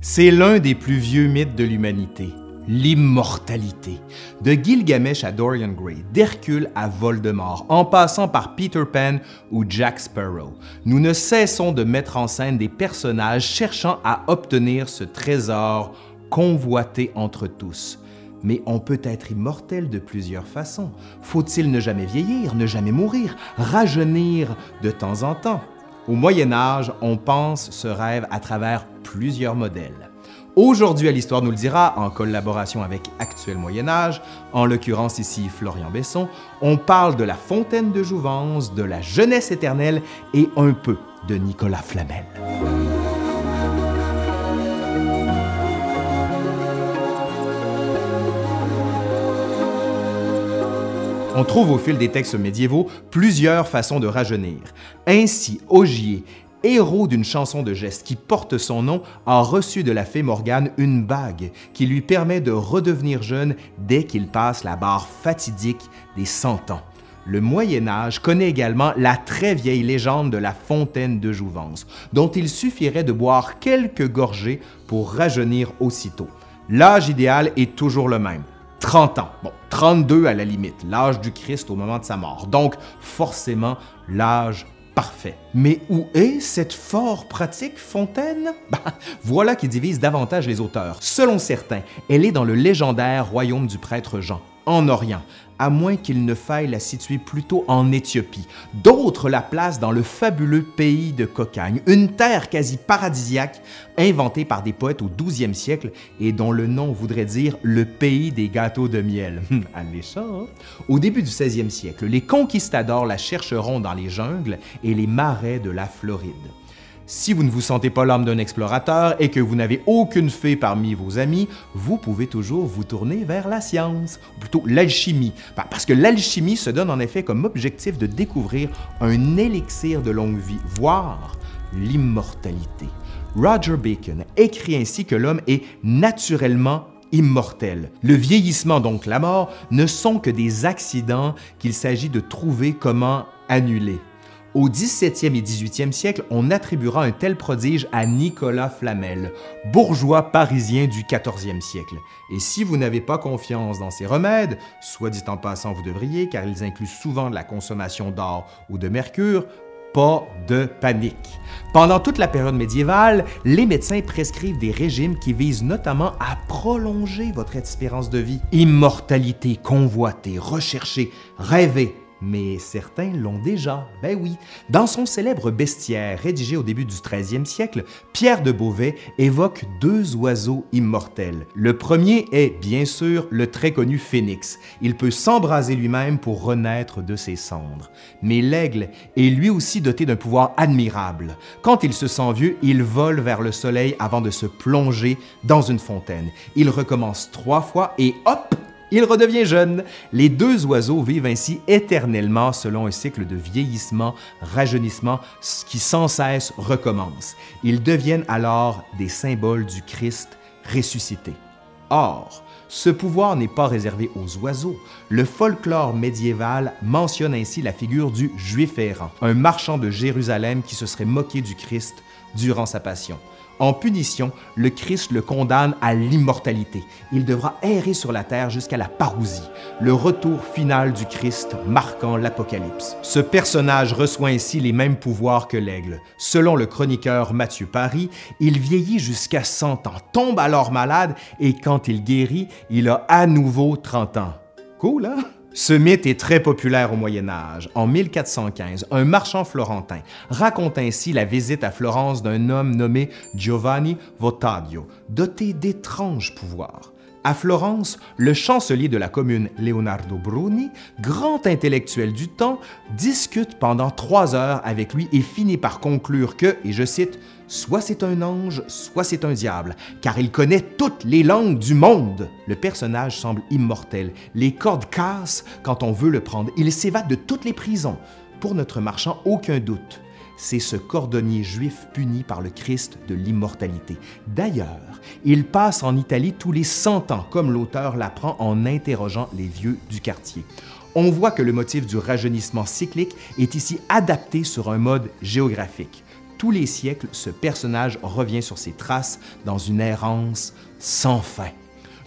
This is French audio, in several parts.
C'est l'un des plus vieux mythes de l'humanité, l'immortalité. De Gilgamesh à Dorian Gray, d'Hercule à Voldemort, en passant par Peter Pan ou Jack Sparrow, nous ne cessons de mettre en scène des personnages cherchant à obtenir ce trésor convoité entre tous. Mais on peut être immortel de plusieurs façons. Faut-il ne jamais vieillir, ne jamais mourir, rajeunir de temps en temps? Au Moyen Âge, on pense ce rêve à travers plusieurs modèles. Aujourd'hui, à l'Histoire nous le dira, en collaboration avec Actuel Moyen Âge, en l'occurrence ici Florian Besson, on parle de la fontaine de Jouvence, de la jeunesse éternelle et un peu de Nicolas Flamel. On trouve au fil des textes médiévaux plusieurs façons de rajeunir. Ainsi, Ogier, héros d'une chanson de geste qui porte son nom, a reçu de la fée Morgane une bague qui lui permet de redevenir jeune dès qu'il passe la barre fatidique des 100 ans. Le Moyen Âge connaît également la très vieille légende de la fontaine de Jouvence, dont il suffirait de boire quelques gorgées pour rajeunir aussitôt. L'âge idéal est toujours le même, 30 ans. Bon, 32 à la limite, l'âge du Christ au moment de sa mort. Donc, forcément, l'âge parfait. Mais où est cette fort pratique fontaine? Ben, voilà qui divise davantage les auteurs. Selon certains, elle est dans le légendaire royaume du prêtre Jean, en Orient, à moins qu'il ne faille la situer plutôt en Éthiopie. D'autres la placent dans le fabuleux pays de Cocagne, une terre quasi paradisiaque inventée par des poètes au 12e siècle et dont le nom voudrait dire le pays des gâteaux de miel. Alléchant! Hein? Au début du 16e siècle, les conquistadors la chercheront dans les jungles et les marais de la Floride. Si vous ne vous sentez pas l'âme d'un explorateur et que vous n'avez aucune fée parmi vos amis, vous pouvez toujours vous tourner vers la science, ou plutôt l'alchimie, parce que l'alchimie se donne en effet comme objectif de découvrir un élixir de longue vie, voire l'immortalité. Roger Bacon écrit ainsi que l'homme est naturellement immortel. Le vieillissement, donc la mort, ne sont que des accidents qu'il s'agit de trouver comment annuler. Au 17e et 18e siècle, on attribuera un tel prodige à Nicolas Flamel, bourgeois parisien du 14e siècle. Et si vous n'avez pas confiance dans ces remèdes, soit dit en passant vous devriez, car ils incluent souvent de la consommation d'or ou de mercure, pas de panique. Pendant toute la période médiévale, les médecins prescrivent des régimes qui visent notamment à prolonger votre espérance de vie. Immortalité convoitée, recherchée, rêvée, mais certains l'ont déjà, ben oui. Dans son célèbre bestiaire rédigé au début du 13e siècle, Pierre de Beauvais évoque deux oiseaux immortels. Le premier est, bien sûr, le très connu phénix. Il peut s'embraser lui-même pour renaître de ses cendres. Mais l'aigle est lui aussi doté d'un pouvoir admirable. Quand il se sent vieux, il vole vers le soleil avant de se plonger dans une fontaine. Il recommence trois fois et hop, il redevient jeune. Les deux oiseaux vivent ainsi éternellement selon un cycle de vieillissement, rajeunissement qui sans cesse recommence. Ils deviennent alors des symboles du Christ ressuscité. Or, ce pouvoir n'est pas réservé aux oiseaux. Le folklore médiéval mentionne ainsi la figure du Juif errant, un marchand de Jérusalem qui se serait moqué du Christ durant sa passion. En punition, le Christ le condamne à l'immortalité. Il devra errer sur la terre jusqu'à la parousie, le retour final du Christ marquant l'Apocalypse. Ce personnage reçoit ainsi les mêmes pouvoirs que l'aigle. Selon le chroniqueur Mathieu Paris, il vieillit jusqu'à 100 ans, tombe alors malade et quand il guérit, il a à nouveau 30 ans. Cool, hein? Ce mythe est très populaire au Moyen Âge. En 1415, un marchand florentin raconte ainsi la visite à Florence d'un homme nommé Giovanni Votadio, doté d'étranges pouvoirs. À Florence, le chancelier de la commune Leonardo Bruni, grand intellectuel du temps, discute pendant trois heures avec lui et finit par conclure que, et je cite, Soit c'est un ange, soit c'est un diable, car il connaît toutes les langues du monde. Le personnage semble immortel. Les cordes cassent quand on veut le prendre. Il s'évade de toutes les prisons. Pour notre marchand, aucun doute c'est ce cordonnier juif puni par le Christ de l'immortalité. D'ailleurs, il passe en Italie tous les 100 ans, comme l'auteur l'apprend en interrogeant les vieux du quartier. On voit que le motif du rajeunissement cyclique est ici adapté sur un mode géographique. tous les siècles, ce personnage revient sur ses traces dans une errance sans fin.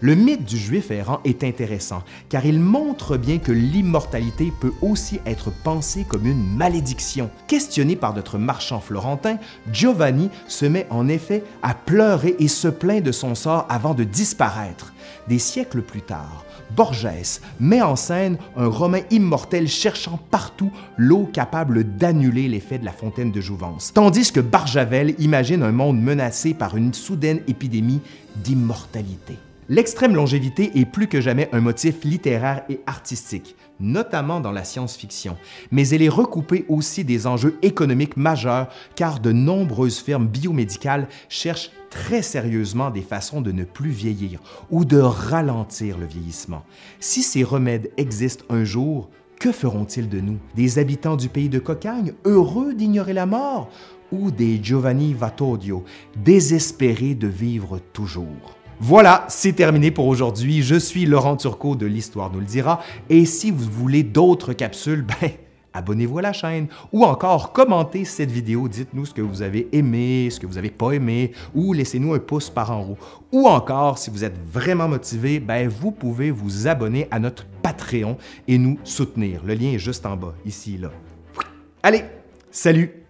Le mythe du juif errant est intéressant car il montre bien que l'immortalité peut aussi être pensée comme une malédiction. Questionné par notre marchand florentin, Giovanni se met en effet à pleurer et se plaint de son sort avant de disparaître. Des siècles plus tard, Borges met en scène un Romain immortel cherchant partout l'eau capable d'annuler l'effet de la fontaine de Jouvence, tandis que Barjavel imagine un monde menacé par une soudaine épidémie d'immortalité. L'extrême longévité est plus que jamais un motif littéraire et artistique, notamment dans la science-fiction, mais elle est recoupée aussi des enjeux économiques majeurs car de nombreuses firmes biomédicales cherchent très sérieusement des façons de ne plus vieillir ou de ralentir le vieillissement. Si ces remèdes existent un jour, que feront-ils de nous? Des habitants du pays de Cocagne, heureux d'ignorer la mort? Ou des Giovanni Vatodio, désespérés de vivre toujours? Voilà, c'est terminé pour aujourd'hui. Je suis Laurent Turcot de l'Histoire nous le dira. Et si vous voulez d'autres capsules, ben, abonnez-vous à la chaîne ou encore commentez cette vidéo, dites-nous ce que vous avez aimé, ce que vous n'avez pas aimé ou laissez-nous un pouce par en haut. Ou encore, si vous êtes vraiment motivé, ben, vous pouvez vous abonner à notre Patreon et nous soutenir. Le lien est juste en bas, ici, là. Allez, salut!